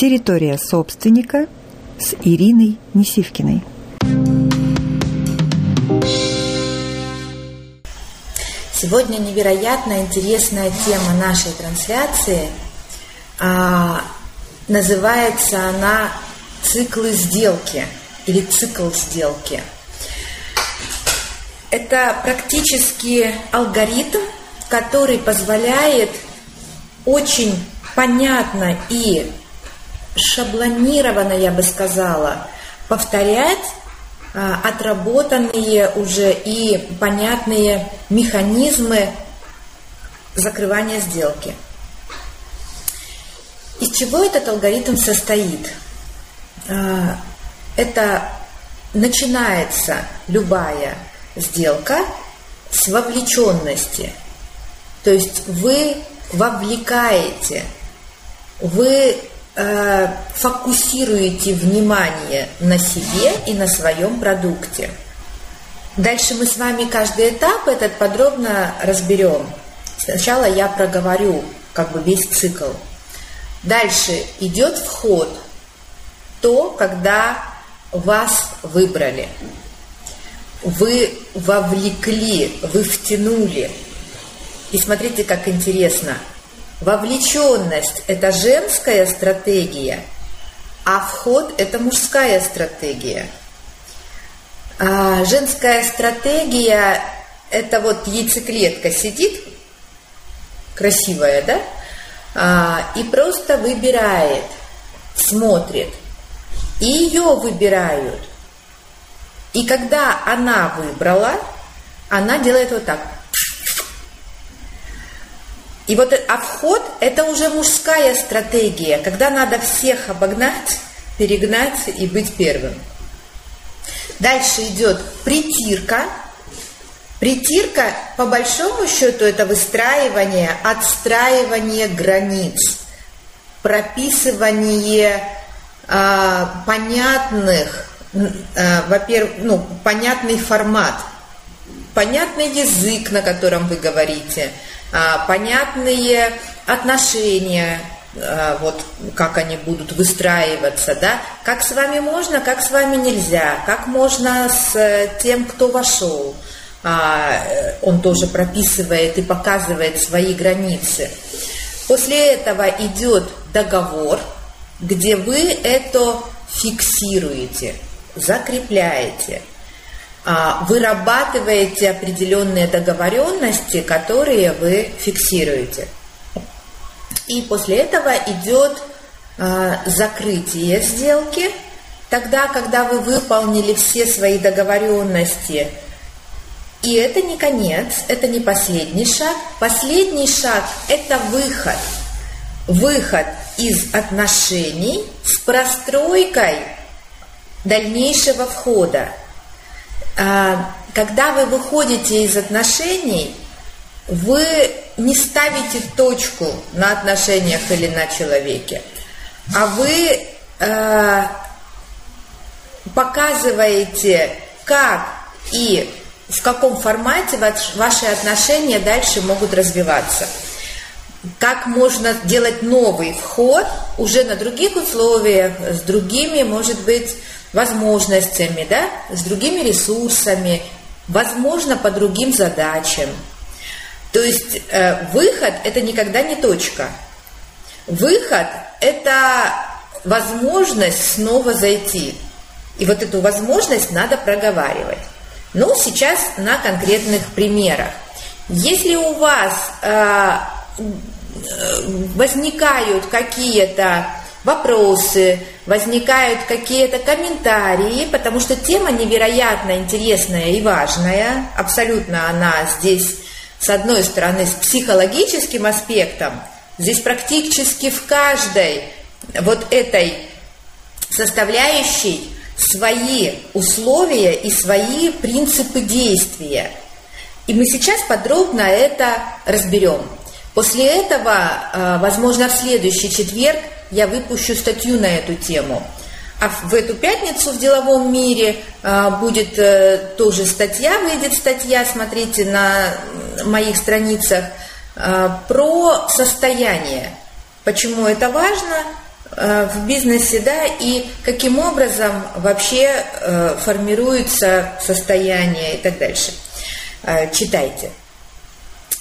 Территория собственника с Ириной Несивкиной. Сегодня невероятно интересная тема нашей трансляции. А, называется она «Циклы сделки» или «Цикл сделки». Это практически алгоритм, который позволяет очень понятно и шаблонированно, я бы сказала, повторять а, отработанные уже и понятные механизмы закрывания сделки. Из чего этот алгоритм состоит? А, это начинается любая сделка с вовлеченности. То есть вы вовлекаете, вы э, фокусируете внимание на себе и на своем продукте. Дальше мы с вами каждый этап этот подробно разберем. Сначала я проговорю как бы весь цикл. Дальше идет вход, то, когда вас выбрали. Вы вовлекли, вы втянули. И смотрите, как интересно – Вовлеченность – это женская стратегия, а вход – это мужская стратегия. А женская стратегия – это вот яйцеклетка сидит, красивая, да, а, и просто выбирает, смотрит. И ее выбирают. И когда она выбрала, она делает вот так – и вот а вход – это уже мужская стратегия, когда надо всех обогнать, перегнать и быть первым. Дальше идет притирка. Притирка, по большому счету, это выстраивание, отстраивание границ, прописывание э, понятных, э, во-первых, ну, понятный формат, понятный язык, на котором вы говорите – а, понятные отношения, а, вот как они будут выстраиваться, да, как с вами можно, как с вами нельзя, как можно с э, тем, кто вошел. А, он тоже прописывает и показывает свои границы. После этого идет договор, где вы это фиксируете, закрепляете – а, вырабатываете определенные договоренности, которые вы фиксируете. И после этого идет а, закрытие сделки. Тогда, когда вы выполнили все свои договоренности, и это не конец, это не последний шаг. Последний шаг – это выход. Выход из отношений с простройкой дальнейшего входа. А, когда вы выходите из отношений, вы не ставите точку на отношениях или на человеке, а вы э, показываете, как и в каком формате ваши отношения дальше могут развиваться. Как можно делать новый вход уже на других условиях, с другими, может быть, возможностями, да, с другими ресурсами, возможно, по другим задачам. То есть э, выход – это никогда не точка. Выход – это возможность снова зайти. И вот эту возможность надо проговаривать. Ну, сейчас на конкретных примерах. Если у вас э, э возникают какие-то вопросы, возникают какие-то комментарии, потому что тема невероятно интересная и важная. Абсолютно она здесь, с одной стороны, с психологическим аспектом, здесь практически в каждой вот этой составляющей свои условия и свои принципы действия. И мы сейчас подробно это разберем. После этого, а, возможно, в следующий четверг я выпущу статью на эту тему. А в эту пятницу в деловом мире а, будет э, тоже статья, выйдет статья, смотрите на моих страницах, а, про состояние. Почему это важно? э, в бизнесе, да, и каким образом вообще э, формируется состояние и так дальше. Читайте.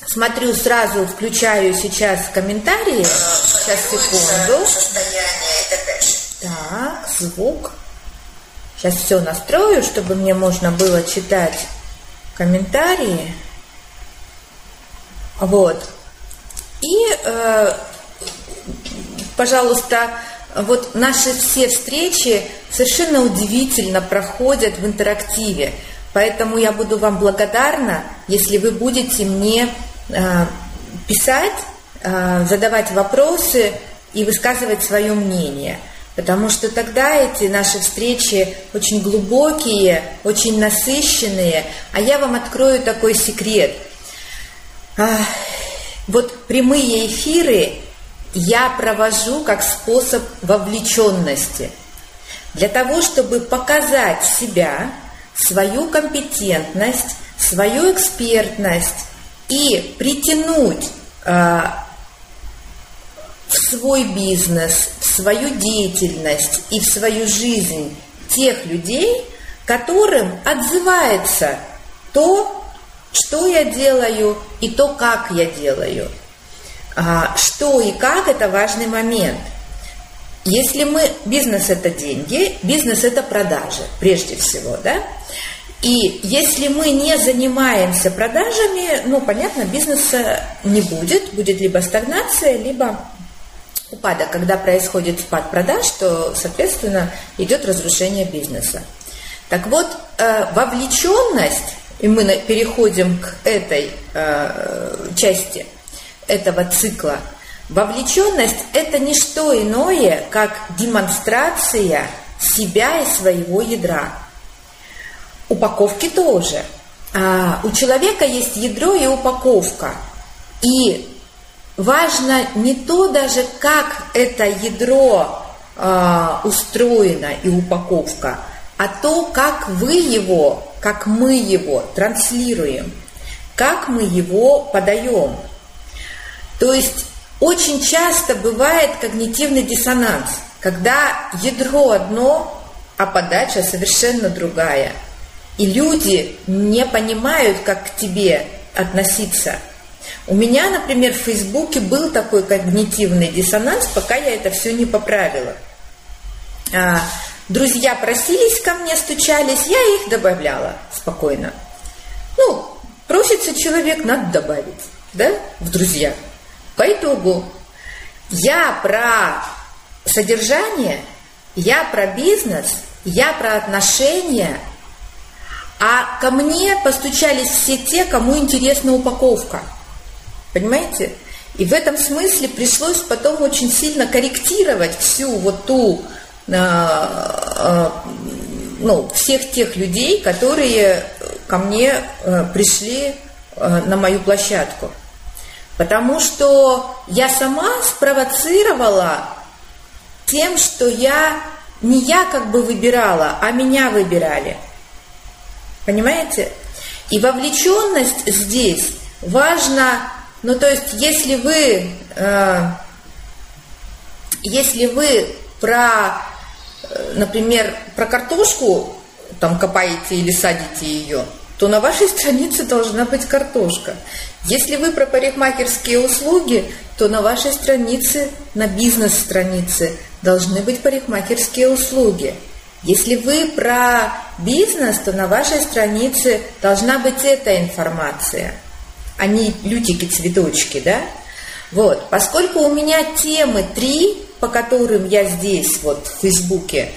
Смотрю сразу, включаю сейчас комментарии. Сейчас секунду. Так, звук. Сейчас все настрою, чтобы мне можно было читать комментарии. Вот. И, э, пожалуйста, вот наши все встречи совершенно удивительно проходят в интерактиве. Поэтому я буду вам благодарна, если вы будете мне э, писать, задавать вопросы и высказывать свое мнение. Потому что тогда эти наши встречи очень глубокие, очень насыщенные. А я вам открою такой секрет. Вот прямые эфиры я провожу как способ вовлеченности. Для того, чтобы показать себя, свою компетентность, свою экспертность и притянуть э, в свой бизнес, в свою деятельность и в свою жизнь тех людей, которым отзывается то, что я делаю и то, как я делаю. А, что и как – это важный момент. Если мы, бизнес – это деньги, бизнес – это продажи, прежде всего, да? И если мы не занимаемся продажами, ну, понятно, бизнеса не будет, будет либо стагнация, либо упадок. Когда происходит спад продаж, то, соответственно, идет разрушение бизнеса. Так вот, э, вовлеченность и мы переходим к этой э, части этого цикла. Вовлеченность – это не что иное, как демонстрация себя и своего ядра. Упаковки тоже. А, у человека есть ядро и упаковка. И важно не то даже, как это ядро а, устроено и упаковка, а то, как вы его как мы его транслируем, как мы его подаем. То есть очень часто бывает когнитивный диссонанс, когда ядро одно, а подача совершенно другая. И люди не понимают, как к тебе относиться. У меня, например, в Фейсбуке был такой когнитивный диссонанс, пока я это все не поправила. А, Друзья просились ко мне, стучались, я их добавляла спокойно. Ну, просится человек, надо добавить, да, в друзья. По итогу я про содержание, я про бизнес, я про отношения, а ко мне постучались все те, кому интересна упаковка. Понимаете? И в этом смысле пришлось потом очень сильно корректировать всю вот ту ну, всех тех людей, которые ко мне э, пришли э, на мою площадку. Потому что я сама спровоцировала тем, что я не я как бы выбирала, а меня выбирали. Понимаете? И вовлеченность здесь важна, ну то есть если вы, э, если вы про например, про картошку там копаете или садите ее, то на вашей странице должна быть картошка. Если вы про парикмахерские услуги, то на вашей странице, на бизнес-странице должны быть парикмахерские услуги. Если вы про бизнес, то на вашей странице должна быть эта информация, не лютики-цветочки, да? Вот, поскольку у меня темы три, по которым я здесь, вот в Фейсбуке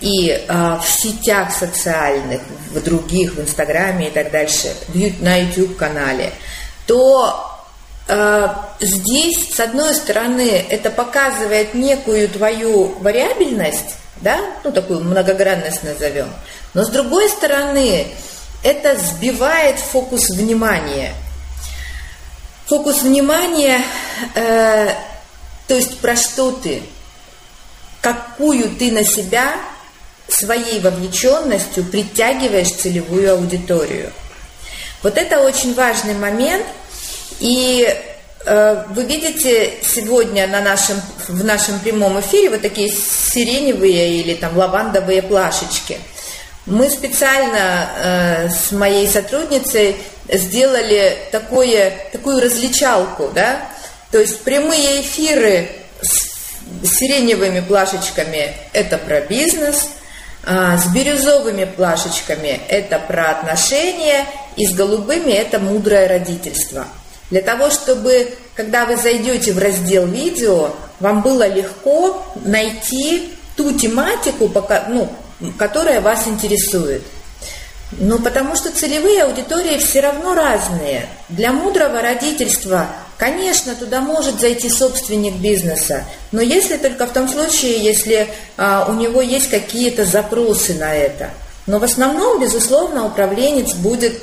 и э, в сетях социальных, в других, в Инстаграме и так дальше, на YouTube-канале, то э, здесь, с одной стороны, это показывает некую твою вариабельность, да, ну такую многогранность назовем, но с другой стороны, это сбивает фокус внимания. Фокус внимания э, то есть про что ты, какую ты на себя своей вовлеченностью притягиваешь целевую аудиторию. Вот это очень важный момент. И э, вы видите сегодня на нашем, в нашем прямом эфире вот такие сиреневые или там лавандовые плашечки. Мы специально э, с моей сотрудницей сделали такое, такую различалку, да, то есть прямые эфиры с сиреневыми плашечками – это про бизнес, а с бирюзовыми плашечками – это про отношения, и с голубыми – это мудрое родительство. Для того, чтобы, когда вы зайдете в раздел видео, вам было легко найти ту тематику, ну, которая вас интересует. Ну, потому что целевые аудитории все равно разные. Для мудрого родительства Конечно, туда может зайти собственник бизнеса, но если только в том случае, если а, у него есть какие-то запросы на это. Но в основном, безусловно, управленец будет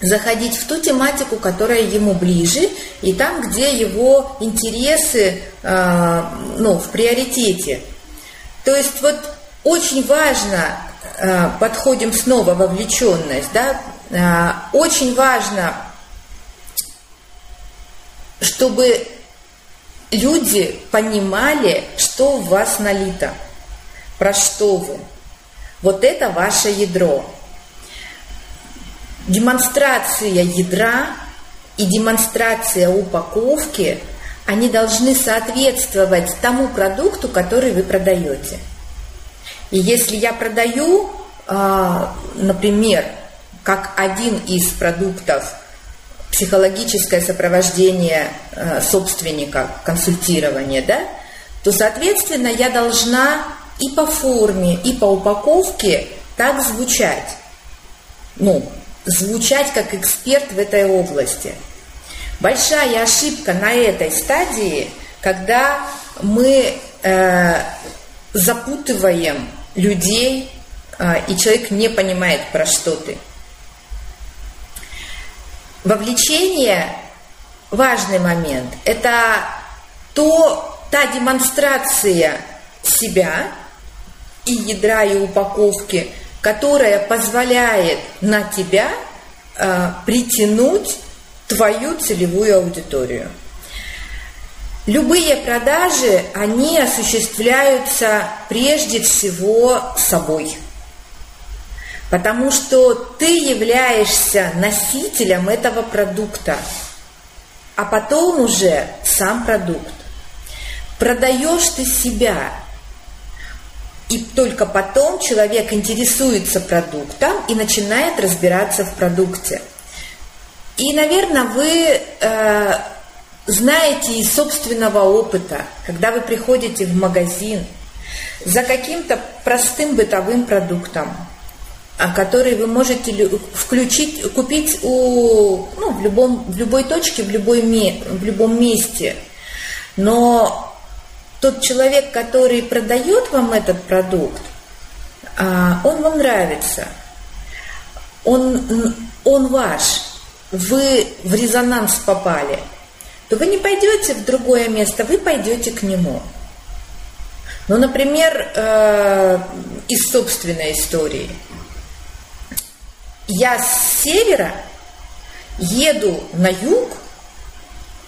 заходить в ту тематику, которая ему ближе, и там, где его интересы а, ну, в приоритете. То есть вот очень важно, подходим снова вовлеченность, да, а, очень важно чтобы люди понимали, что в вас налито, про что вы. Вот это ваше ядро. Демонстрация ядра и демонстрация упаковки, они должны соответствовать тому продукту, который вы продаете. И если я продаю, а, например, как один из продуктов психологическое сопровождение э, собственника, консультирование, да, то, соответственно, я должна и по форме, и по упаковке так звучать. Ну, звучать как эксперт в этой области. Большая ошибка на этой стадии, когда мы э, запутываем людей, э, и человек не понимает, про что ты. Вовлечение – важный момент. Это то, та демонстрация себя и ядра, и упаковки, которая позволяет на тебя э, притянуть твою целевую аудиторию. Любые продажи, они осуществляются прежде всего собой – Потому что ты являешься носителем этого продукта, а потом уже сам продукт. Продаешь ты себя, и только потом человек интересуется продуктом и начинает разбираться в продукте. И, наверное, вы э, знаете из собственного опыта, когда вы приходите в магазин за каким-то простым бытовым продуктом, а который вы можете включить, купить у, ну, в, любом, в любой точке, в, любой в любом месте. Но тот человек, который продает вам этот продукт, а, он вам нравится, он, он ваш, вы в резонанс попали, то вы не пойдете в другое место, вы пойдете к нему. Ну, например, э, из собственной истории – я с севера еду на юг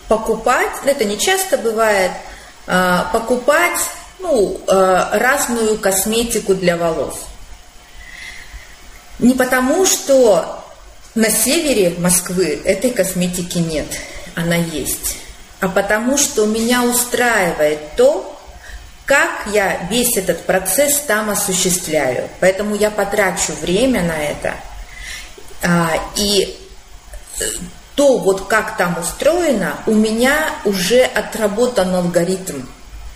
покупать, ну, это не часто бывает, а, покупать ну, а, разную косметику для волос. Не потому, что на севере Москвы этой косметики нет, она есть, а потому, что меня устраивает то, как я весь этот процесс там осуществляю. Поэтому я потрачу время на это – а, и э, то, вот как там устроено, у меня уже отработан алгоритм.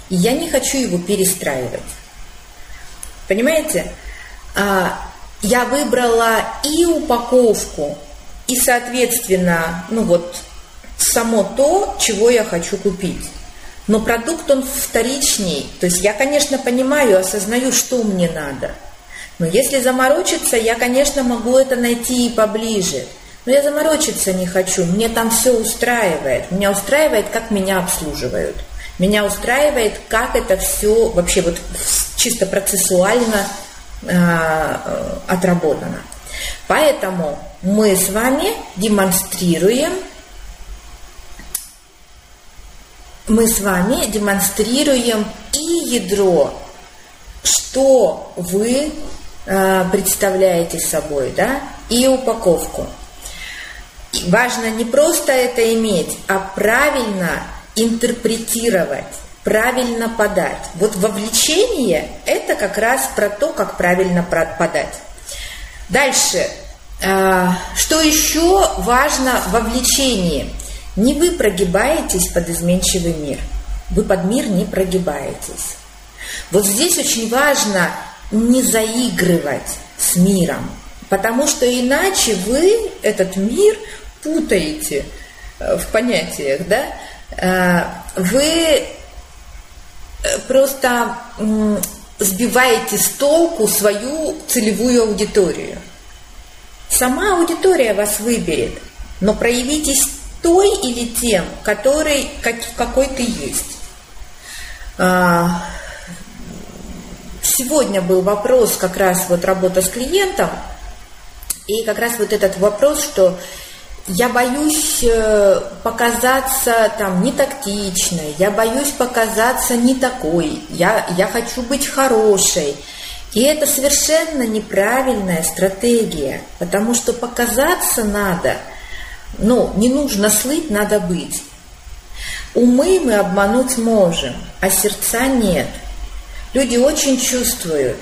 И я не хочу его перестраивать. Понимаете? А, я выбрала и упаковку, и, соответственно, ну вот, само то, чего я хочу купить. Но продукт, он вторичней. То есть я, конечно, понимаю, осознаю, что мне надо – но если заморочиться, я, конечно, могу это найти и поближе. Но я заморочиться не хочу, мне там все устраивает. Меня устраивает, как меня обслуживают. Меня устраивает, как это все вообще вот чисто процессуально э, отработано. Поэтому мы с вами демонстрируем мы с вами демонстрируем и ядро, что вы э, представляете собой, да, и упаковку. Важно не просто это иметь, а правильно интерпретировать, правильно подать. Вот вовлечение – это как раз про то, как правильно подать. Дальше. А, что еще важно в вовлечении? Не вы прогибаетесь под изменчивый мир. Вы под мир не прогибаетесь. Вот здесь очень важно не заигрывать с миром, потому что иначе вы этот мир путаете э, в понятиях, да? Э, вы э, просто сбиваете с толку свою целевую аудиторию. Сама аудитория вас выберет, но проявитесь той или тем, который, как, какой ты есть. А, сегодня был вопрос как раз вот работа с клиентом, и как раз вот этот вопрос, что я боюсь э, показаться там не тактичной, я боюсь показаться не такой, я, я хочу быть хорошей. И это совершенно неправильная стратегия, потому что показаться надо, ну, не нужно слыть, надо быть. Умы мы обмануть можем, а сердца нет. Люди очень чувствуют,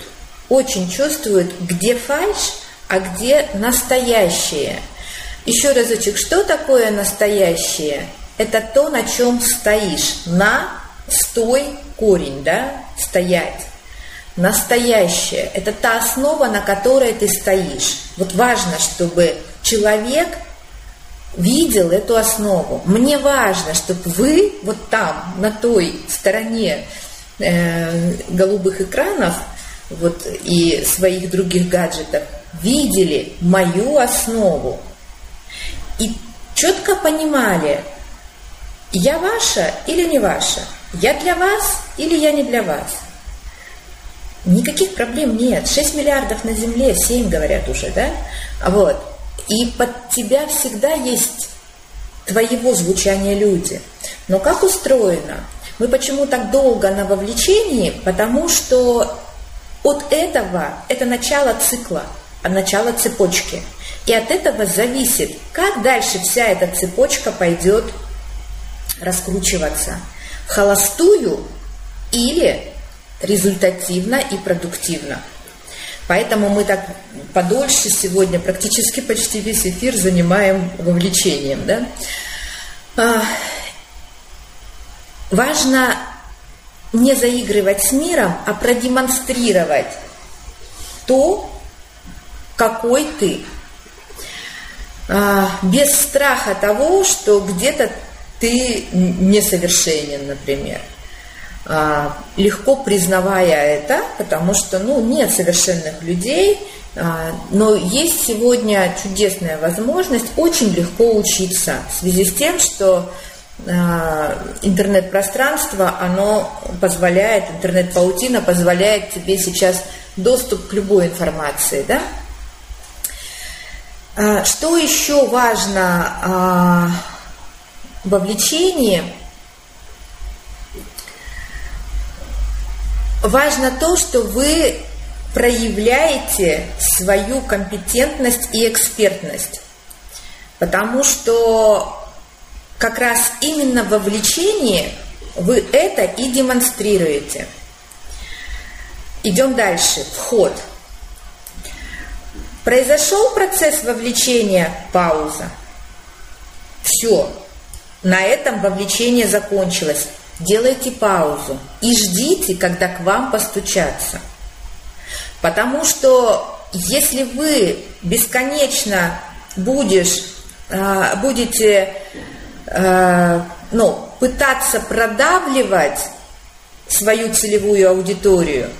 очень чувствуют, где фальш, а где настоящее – еще разочек, что такое настоящее? Это то, на чем стоишь. На, стой, корень, да, стоять. Настоящее – это та основа, на которой ты стоишь. Вот важно, чтобы человек видел эту основу. Мне важно, чтобы вы вот там, на той стороне э, голубых экранов вот, и своих других гаджетов, видели мою основу и четко понимали, я ваша или не ваша, я для вас или я не для вас. Никаких проблем нет. 6 миллиардов на Земле, 7 говорят уже, да? Вот. И под тебя всегда есть твоего звучания люди. Но как устроено? Мы почему так долго на вовлечении? Потому что от этого, это начало цикла, начало цепочки – и от этого зависит, как дальше вся эта цепочка пойдет раскручиваться. Холостую или результативно и продуктивно. Поэтому мы так подольше сегодня, практически почти весь эфир занимаем вовлечением. Да? А, важно не заигрывать с миром, а продемонстрировать то, какой ты, а, без страха того, что где-то ты несовершенен, например. А, легко признавая это, потому что ну, нет совершенных людей, а, но есть сегодня чудесная возможность очень легко учиться в связи с тем, что интернет-пространство, оно позволяет, интернет-паутина позволяет тебе сейчас доступ к любой информации, да? А, что еще важно а, в Важно то, что вы проявляете свою компетентность и экспертность. Потому что как раз именно в вовлечении вы это и демонстрируете. Идем дальше. Вход. Произошел процесс вовлечения, пауза. Все, на этом вовлечение закончилось. Делайте паузу и ждите, когда к вам постучатся. Потому что если вы бесконечно будешь, а, будете а, ну, пытаться продавливать свою целевую аудиторию,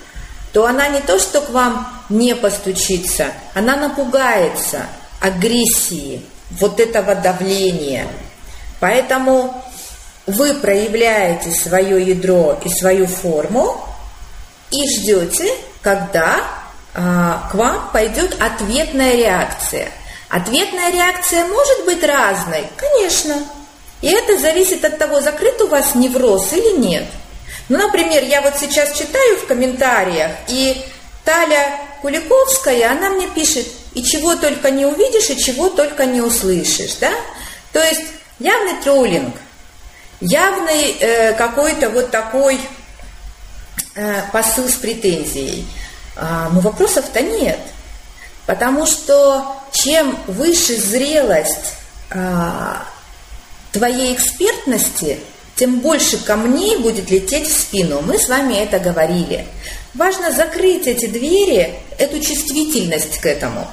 то она не то, что к вам не постучится, она напугается агрессии, вот этого давления. Поэтому вы проявляете свое ядро и свою форму и ждете, когда а, к вам пойдет ответная реакция. Ответная реакция может быть разной, конечно. И это зависит от того, закрыт у вас невроз или нет. Ну, например, я вот сейчас читаю в комментариях, и Таля Куликовская, она мне пишет, и чего только не увидишь, и чего только не услышишь, да? То есть явный троллинг, явный э, какой-то вот такой э, посыл с претензией. А, но вопросов-то нет. Потому что чем выше зрелость а, твоей экспертности, тем больше камней будет лететь в спину. Мы с вами это говорили. Важно закрыть эти двери, эту чувствительность к этому.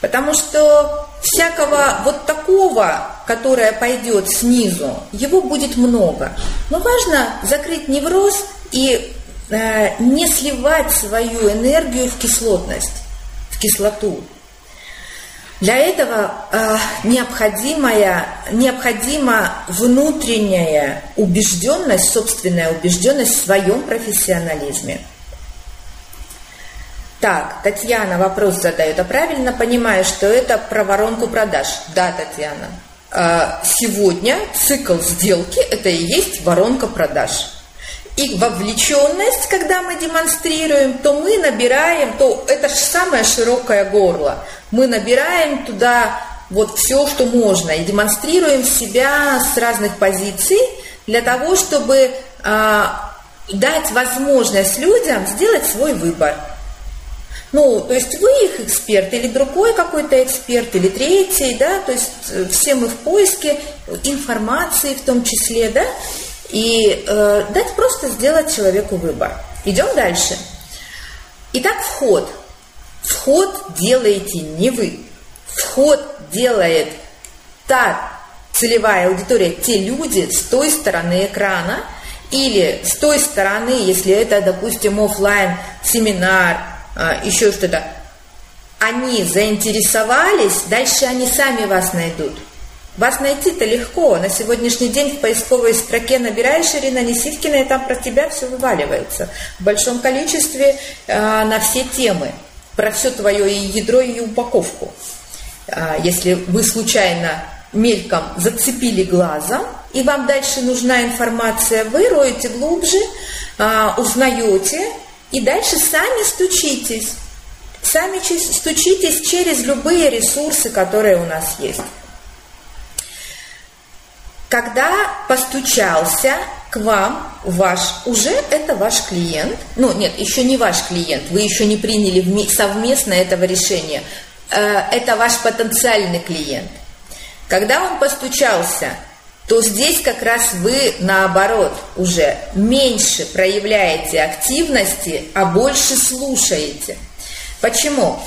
Потому что всякого вот такого, которое пойдет снизу, его будет много. Но важно закрыть невроз и э, не сливать свою энергию в кислотность, в кислоту. Для этого э, необходимая, необходима внутренняя убежденность, собственная убежденность в своем профессионализме. Так, Татьяна вопрос задает, а правильно понимаю, что это про воронку продаж? Да, Татьяна. Э, сегодня цикл сделки – это и есть воронка продаж и вовлеченность, когда мы демонстрируем, то мы набираем, то это же самое широкое горло. Мы набираем туда вот все, что можно, и демонстрируем себя с разных позиций для того, чтобы а, дать возможность людям сделать свой выбор. Ну, то есть вы их эксперт, или другой какой-то эксперт, или третий, да, то есть э, все мы в поиске информации в том числе, да, и э, дать просто сделать человеку выбор. Идем дальше. Итак, вход. Вход делаете не вы. Вход делает та целевая аудитория, те люди с той стороны экрана, или с той стороны, если это, допустим, офлайн семинар, еще что-то, они заинтересовались, дальше они сами вас найдут. Вас найти-то легко. На сегодняшний день в поисковой строке набираешь Ирина Несивкина, и там про тебя все вываливается. В большом количестве э, на все темы. Про все твое и ядро, и упаковку. Э, если вы случайно мельком зацепили глазом, и вам дальше нужна информация, вы роете глубже, э, узнаете, и дальше сами стучитесь. Сами стучитесь через любые ресурсы, которые у нас есть. Когда постучался к вам ваш, уже это ваш клиент, ну нет, еще не ваш клиент, вы еще не приняли совместно этого решения, э, это ваш потенциальный клиент. Когда он постучался, то здесь как раз вы наоборот уже меньше проявляете активности, а больше слушаете. Почему?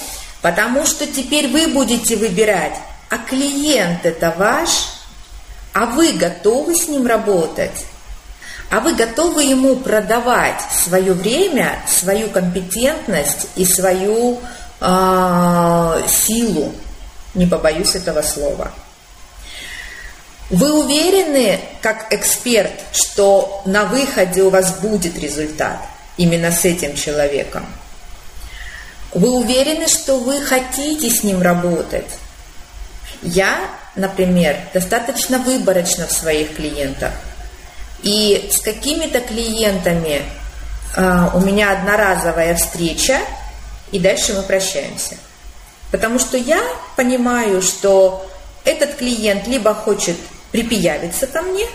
Потому что теперь вы будете выбирать, а клиент это ваш – а вы готовы с ним работать? А вы готовы ему продавать свое время, свою компетентность и свою э, силу? Не побоюсь этого слова. Вы уверены, как эксперт, что на выходе у вас будет результат именно с этим человеком? Вы уверены, что вы хотите с ним работать? Я например, достаточно выборочно в своих клиентах. И с какими-то клиентами э, у меня одноразовая встреча, и дальше мы прощаемся. Потому что я понимаю, что этот клиент либо хочет припиявиться ко мне,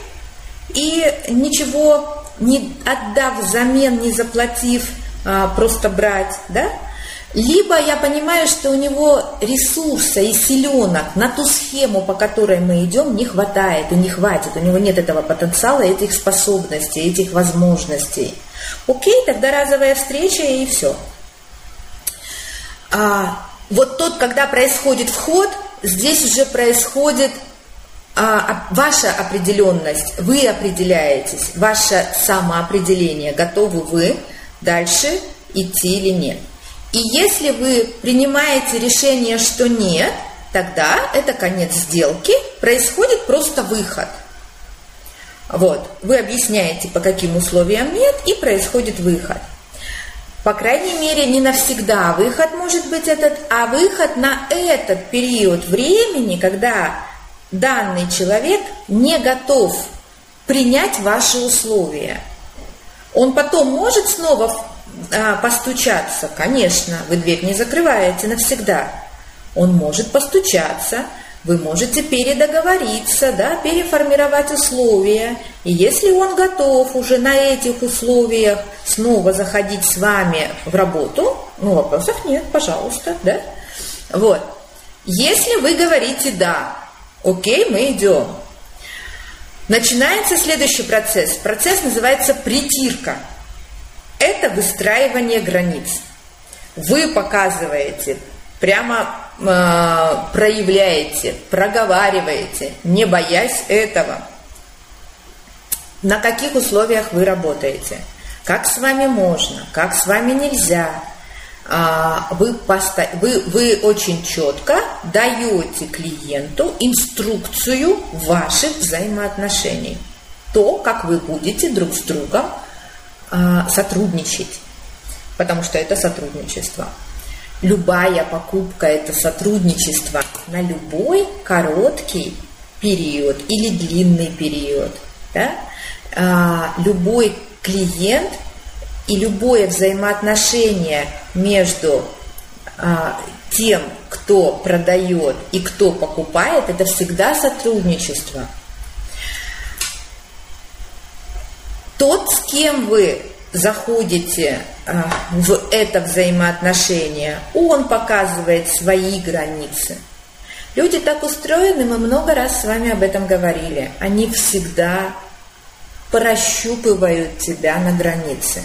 и ничего не отдав взамен, не заплатив, а, просто брать, да, либо я понимаю, что у него ресурса и силенок на ту схему, по которой мы идем, не хватает и не хватит. У него нет этого потенциала, этих способностей, этих возможностей. Окей, тогда разовая встреча и все. А, вот тот, когда происходит вход, здесь уже происходит ваша определенность. Вы определяетесь, ваше самоопределение. Готовы вы дальше идти или нет. И если вы принимаете решение, что нет, тогда это конец сделки, происходит просто выход. Вот, вы объясняете, по каким условиям нет, и происходит выход. По крайней мере, не навсегда выход может быть этот, а выход на этот период времени, когда данный человек не готов принять ваши условия. Он потом может снова а, постучаться? Конечно, вы дверь не закрываете навсегда. Он может постучаться, вы можете передоговориться, да, переформировать условия. И если он готов уже на этих условиях снова заходить с вами в работу, ну, вопросов нет, пожалуйста, да. Вот. Если вы говорите «да», окей, мы идем. Начинается следующий процесс. Процесс называется притирка. Это выстраивание границ. Вы показываете, прямо э, проявляете, проговариваете, не боясь этого. На каких условиях вы работаете? Как с вами можно, как с вами нельзя, вы, поста... вы, вы очень четко даете клиенту инструкцию ваших взаимоотношений. То, как вы будете друг с другом а, сотрудничать. Потому что это сотрудничество. Любая покупка – это сотрудничество на любой короткий период или длинный период. Да? А, любой клиент и любое взаимоотношение между а, тем, кто продает и кто покупает, это всегда сотрудничество. Тот, с кем вы заходите а, в это взаимоотношение, он показывает свои границы. Люди так устроены, мы много раз с вами об этом говорили. Они всегда прощупывают тебя на границе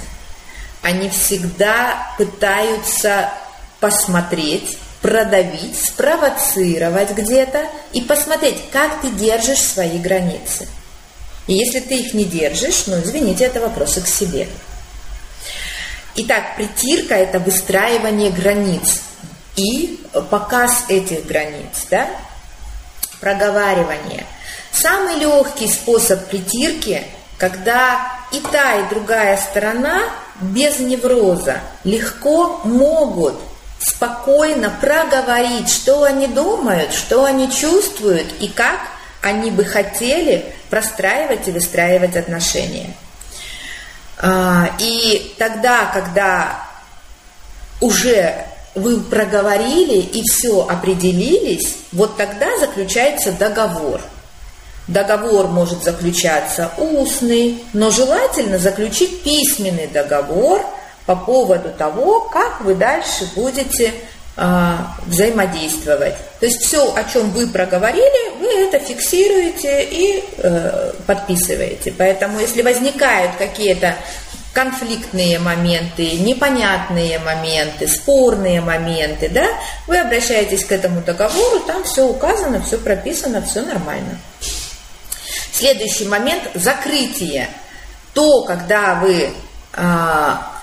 они всегда пытаются посмотреть, продавить, спровоцировать где-то и посмотреть, как ты держишь свои границы. И если ты их не держишь, ну, извините, это вопросы к себе. Итак, притирка – это выстраивание границ и показ этих границ, да? проговаривание. Самый легкий способ притирки, когда и та, и другая сторона без невроза легко могут спокойно проговорить, что они думают, что они чувствуют и как они бы хотели простраивать и выстраивать отношения. А, и тогда, когда уже вы проговорили и все определились, вот тогда заключается договор – Договор может заключаться устный, но желательно заключить письменный договор по поводу того, как вы дальше будете э, взаимодействовать. То есть все, о чем вы проговорили, вы это фиксируете и э, подписываете. Поэтому если возникают какие-то конфликтные моменты, непонятные моменты, спорные моменты, да, вы обращаетесь к этому договору, там все указано, все прописано, все нормально. Следующий момент – закрытие. То, когда вы а,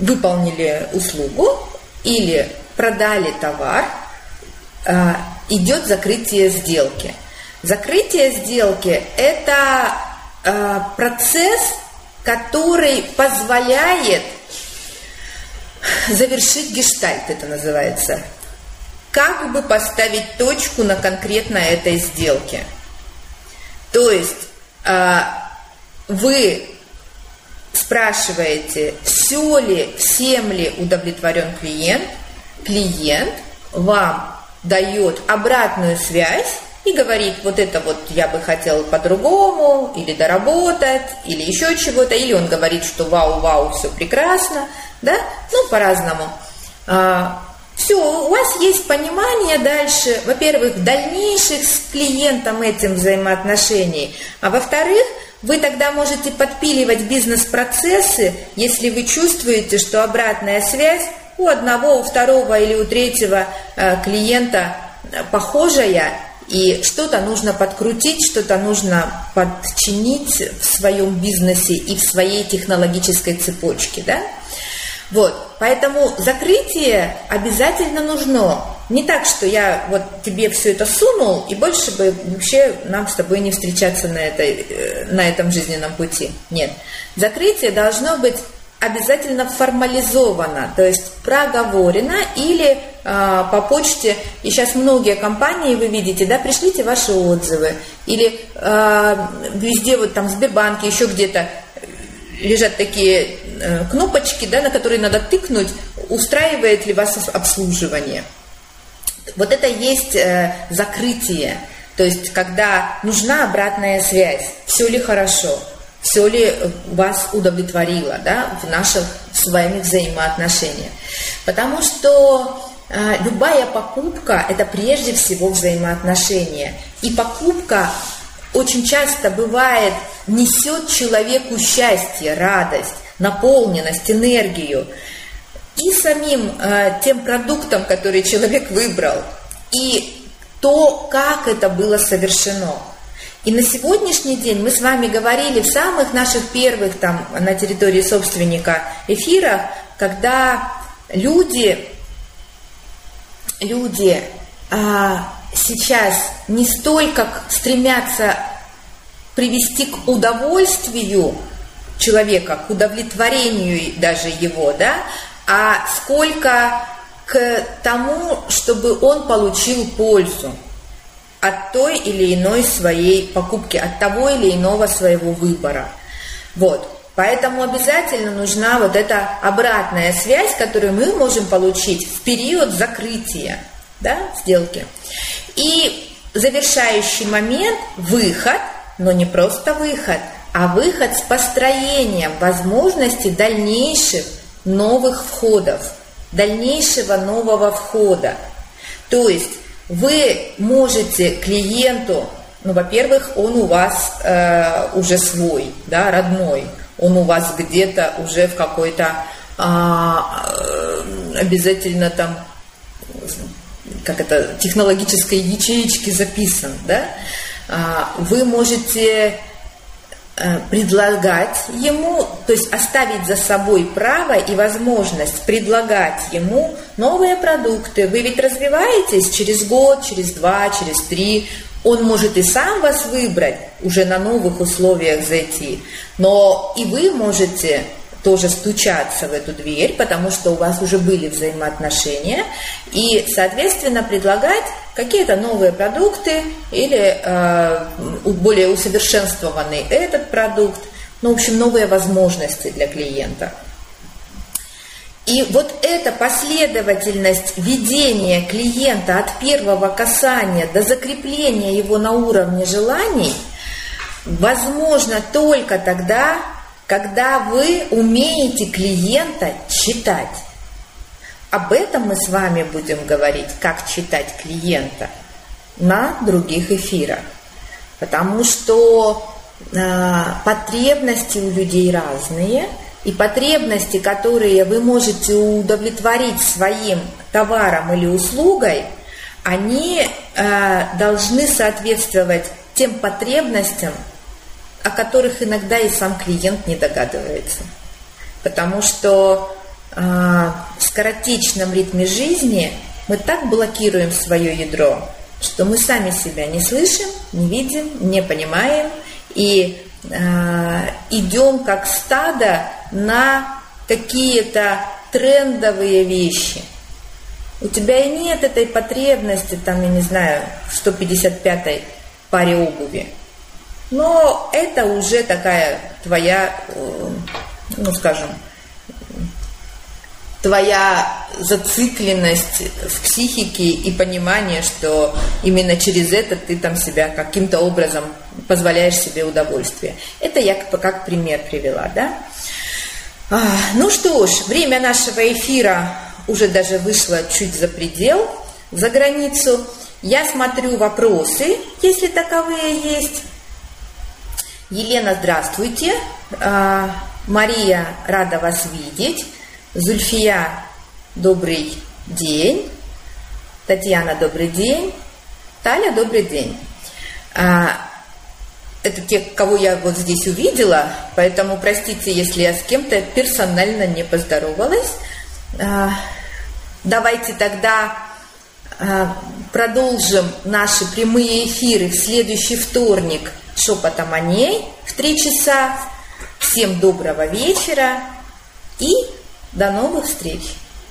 выполнили услугу или продали товар, а, идет закрытие сделки. Закрытие сделки – это а, процесс, который позволяет завершить гештальт, это называется. Как бы поставить точку на конкретно этой сделке – то есть а, вы спрашиваете, все ли, всем ли удовлетворен клиент, клиент вам дает обратную связь и говорит, вот это вот я бы хотел по-другому, или доработать, или еще чего-то, или он говорит, что вау-вау, все прекрасно, да, ну, по-разному. Все, у вас есть понимание дальше, во-первых, дальнейших с клиентом этим взаимоотношений, а во-вторых, вы тогда можете подпиливать бизнес-процессы, если вы чувствуете, что обратная связь у одного, у второго или у третьего э, клиента похожая, и что-то нужно подкрутить, что-то нужно подчинить в своем бизнесе и в своей технологической цепочке. Да? Вот, поэтому закрытие обязательно нужно. Не так, что я вот тебе все это сунул, и больше бы вообще нам с тобой не встречаться на, этой, э, на этом жизненном пути. Нет. Закрытие должно быть обязательно формализовано, то есть проговорено или э, по почте. И сейчас многие компании, вы видите, да, пришлите ваши отзывы. Или э, везде, вот там Сбербанке, еще где-то лежат такие э, кнопочки, да, на которые надо тыкнуть, устраивает ли вас обслуживание. Вот это есть э, закрытие. То есть, когда нужна обратная связь, все ли хорошо, все ли вас удовлетворило да, в наших с вами взаимоотношениях. Потому что э, любая покупка – это прежде всего взаимоотношения. И покупка очень часто бывает, несет человеку счастье, радость, наполненность, энергию. И самим э, тем продуктом, который человек выбрал, и то, как это было совершено – и на сегодняшний день мы с вами говорили в самых наших первых там на территории собственника эфирах, когда люди, люди а, сейчас не столько стремятся привести к удовольствию человека, к удовлетворению даже его, да, а сколько к тому, чтобы он получил пользу от той или иной своей покупки, от того или иного своего выбора. Вот. Поэтому обязательно нужна вот эта обратная связь, которую мы можем получить в период закрытия да, сделки. И завершающий момент – выход, но не просто выход, а выход с построением возможности дальнейших новых входов, дальнейшего нового входа. То есть вы можете клиенту, ну, во-первых, он у вас э, уже свой, да, родной, он у вас где-то уже в какой-то а, э, обязательно там, как это, технологической ячеечке записан, да, а, вы можете Э, предлагать ему, то есть оставить за собой право и возможность предлагать ему новые продукты. Вы ведь развиваетесь через год, через два, через три. Он может и сам вас выбрать, уже на новых условиях зайти, но и вы можете тоже стучаться в эту дверь, потому что у вас уже были взаимоотношения, и, соответственно, предлагать какие-то новые продукты или э, более усовершенствованный этот продукт, ну, в общем, новые возможности для клиента. И вот эта последовательность ведения клиента от первого касания до закрепления его на уровне желаний возможно только тогда, когда вы умеете клиента читать. Об этом мы с вами будем говорить, как читать клиента на других эфирах. Потому что э, потребности у людей разные, и потребности, которые вы можете удовлетворить своим товаром или услугой, они э, должны соответствовать тем потребностям, о которых иногда и сам клиент не догадывается. Потому что э, в скоротечном ритме жизни мы так блокируем свое ядро, что мы сами себя не слышим, не видим, не понимаем и э, идем как стадо на какие-то трендовые вещи. У тебя и нет этой потребности, там, я не знаю, в 155-й паре обуви. Но это уже такая твоя, э, ну скажем, твоя зацикленность в психике и понимание, что именно через это ты там себя каким-то образом позволяешь себе удовольствие. Это я как, пример привела, да? А, ну что ж, время нашего эфира уже даже вышло чуть за предел, за границу. Я смотрю вопросы, если таковые есть. Елена, здравствуйте. А, Мария, рада вас видеть. Зульфия, добрый день. Татьяна, добрый день. Таля, добрый день. А, это те, кого я вот здесь увидела, поэтому простите, если я с кем-то персонально не поздоровалась. А, давайте тогда продолжим наши прямые эфиры в следующий вторник – шепотом о ней в три часа. Всем доброго вечера И до новых встреч!